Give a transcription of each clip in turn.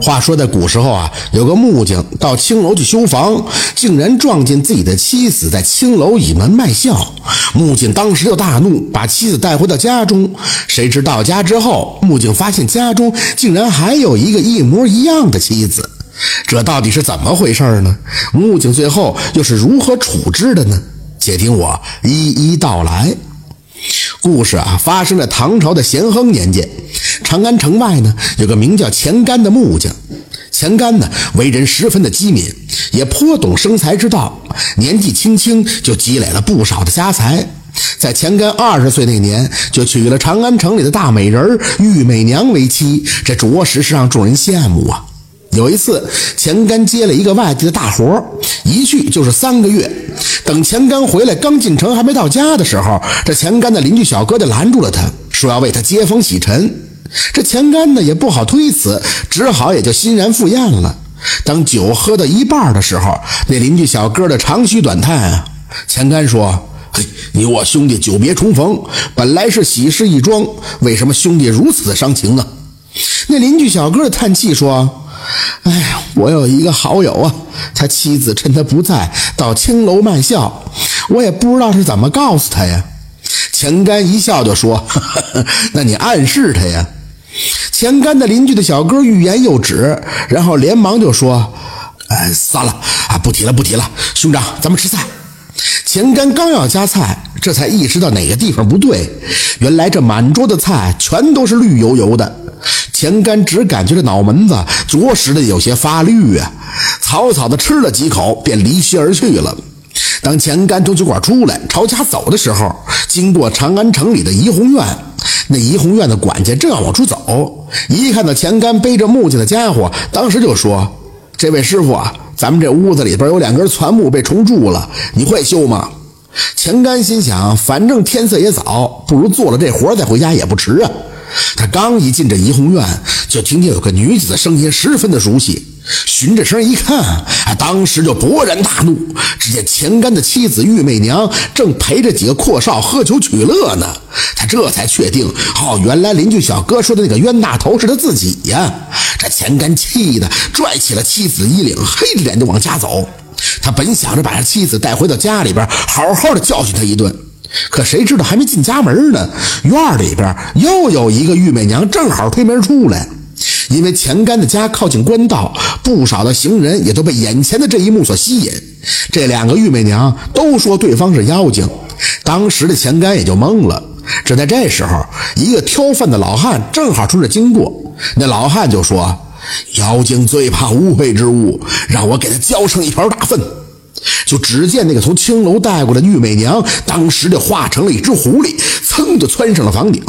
话说在古时候啊，有个木匠到青楼去修房，竟然撞见自己的妻子在青楼倚门卖笑。木匠当时就大怒，把妻子带回到家中。谁知到家之后，木匠发现家中竟然还有一个一模一样的妻子，这到底是怎么回事呢？木匠最后又是如何处置的呢？且听我一一道来。故事啊，发生在唐朝的咸亨年间。长安城外呢，有个名叫钱干的木匠。钱干呢，为人十分的机敏，也颇懂生财之道。年纪轻轻就积累了不少的家财。在钱干二十岁那年，就娶了长安城里的大美人玉美娘为妻，这着实是让众人羡慕啊。有一次，钱干接了一个外地的大活，一去就是三个月。等钱干回来，刚进城还没到家的时候，这钱干的邻居小哥就拦住了他，说要为他接风洗尘。这钱干呢也不好推辞，只好也就欣然赴宴了。当酒喝到一半的时候，那邻居小哥的长吁短叹啊。钱干说：“嘿，你我兄弟久别重逢，本来是喜事一桩，为什么兄弟如此的伤情啊？”那邻居小哥的叹气说。哎呀，我有一个好友啊，他妻子趁他不在到青楼卖笑，我也不知道是怎么告诉他呀。钱干一笑就说：“ 那你暗示他呀。”钱干的邻居的小哥欲言又止，然后连忙就说：“哎，算了啊，不提了，不提了。兄长，咱们吃菜。”钱干刚要夹菜，这才意识到哪个地方不对，原来这满桌的菜全都是绿油油的。钱干只感觉这脑门子着实的有些发绿啊，草草的吃了几口，便离席而去了。当钱干从酒馆出来朝家走的时候，经过长安城里的怡红院，那怡红院的管家正要往出走，一看到钱干背着木匠的家伙，当时就说：“这位师傅啊，咱们这屋子里边有两根攒木被虫蛀了，你会修吗？”钱干心想，反正天色也早，不如做了这活再回家也不迟啊。他刚一进这怡红院，就听见有个女子的声音，十分的熟悉。循着声一看，当时就勃然大怒。只见钱干的妻子玉媚娘正陪着几个阔少喝酒取乐呢。他这才确定，哦，原来邻居小哥说的那个冤大头是他自己呀。这钱干气得拽起了妻子衣领，黑着脸就往家走。他本想着把这妻子带回到家里边，好好的教训他一顿。可谁知道还没进家门呢，院里边又有一个玉美娘正好推门出来。因为钱干的家靠近官道，不少的行人也都被眼前的这一幕所吸引。这两个玉美娘都说对方是妖精，当时的钱干也就懵了。只在这时候，一个挑粪的老汉正好从这经过，那老汉就说：“妖精最怕污秽之物，让我给他浇上一瓢大粪。”就只见那个从青楼带过来的玉美娘，当时就化成了一只狐狸，噌就窜上了房顶。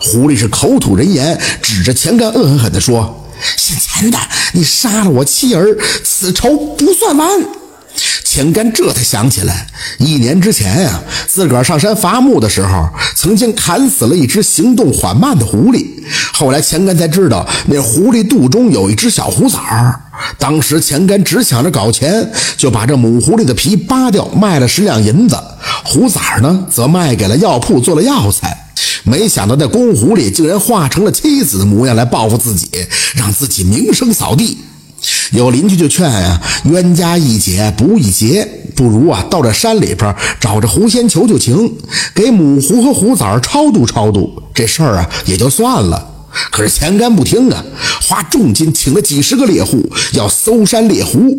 狐狸是口吐人言，指着钱干恶狠狠地说：“姓钱的，你杀了我妻儿，此仇不算完。”钱干这才想起来，一年之前呀，自个儿上山伐木的时候，曾经砍死了一只行动缓慢的狐狸。后来钱干才知道，那狐狸肚中有一只小虎崽儿。当时钱干只想着搞钱，就把这母狐狸的皮扒掉，卖了十两银子。虎崽儿呢，则卖给了药铺做了药材。没想到那公狐狸竟然化成了妻子的模样来报复自己，让自己名声扫地。有邻居就劝呀：“冤家宜解不宜结，不如啊到这山里边找着狐仙求求情，给母狐和虎崽儿超度超度，这事儿啊也就算了。”可是钱干不听啊，花重金请了几十个猎户，要搜山猎狐。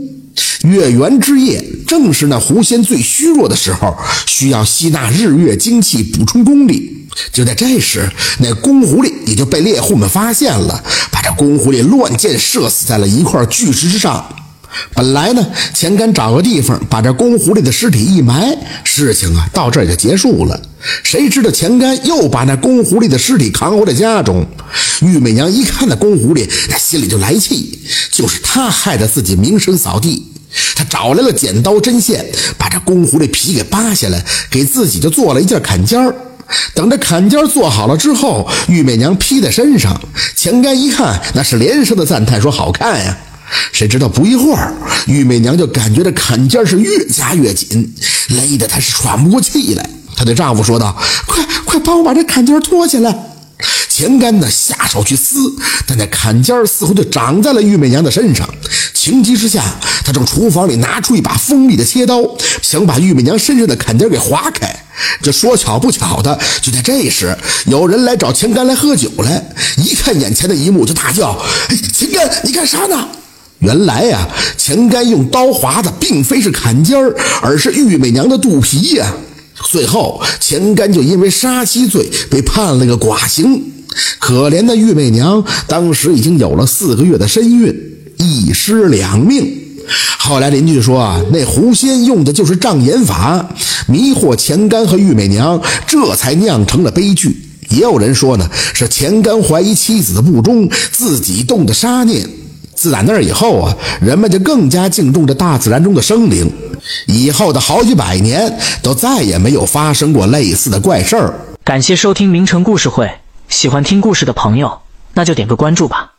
月圆之夜，正是那狐仙最虚弱的时候，需要吸纳日月精气补充功力。就在这时，那公狐狸也就被猎户们发现了，把这公狐狸乱箭射死在了一块巨石之上。本来呢，钱干找个地方把这公狐狸的尸体一埋，事情啊到这儿就结束了。谁知道钱干又把那公狐狸的尸体扛回了家中。玉媚娘一看那公狐狸，那心里就来气，就是她害得自己名声扫地。她找来了剪刀针线，把这公狐狸皮给扒下来，给自己就做了一件坎肩儿。等这坎肩做好了之后，玉媚娘披在身上，钱干一看，那是连声的赞叹，说好看呀。谁知道不一会儿，玉媚娘就感觉这坎肩是越加越紧，勒得她是喘不过气来。她对丈夫说道：“快快帮我把这坎肩脱下来！”钱干呢下手去撕，但那坎肩似乎就长在了玉媚娘的身上。情急之下，他从厨房里拿出一把锋利的切刀，想把玉媚娘身上的坎肩给划开。这说巧不巧的，就在这时，有人来找钱干来喝酒来。一看眼前的一幕，就大叫：“钱干，你干啥呢？”原来呀，钱干用刀划的并非是坎肩儿，而是玉美娘的肚皮呀。最后，钱干就因为杀妻罪被判了个寡刑。可怜的玉美娘当时已经有了四个月的身孕，一尸两命。后来邻居说啊，那狐仙用的就是障眼法，迷惑钱干和玉美娘，这才酿成了悲剧。也有人说呢，是钱干怀疑妻子的不忠，自己动的杀念。自打那以后啊，人们就更加敬重这大自然中的生灵。以后的好几百年，都再也没有发生过类似的怪事儿。感谢收听名城故事会，喜欢听故事的朋友，那就点个关注吧。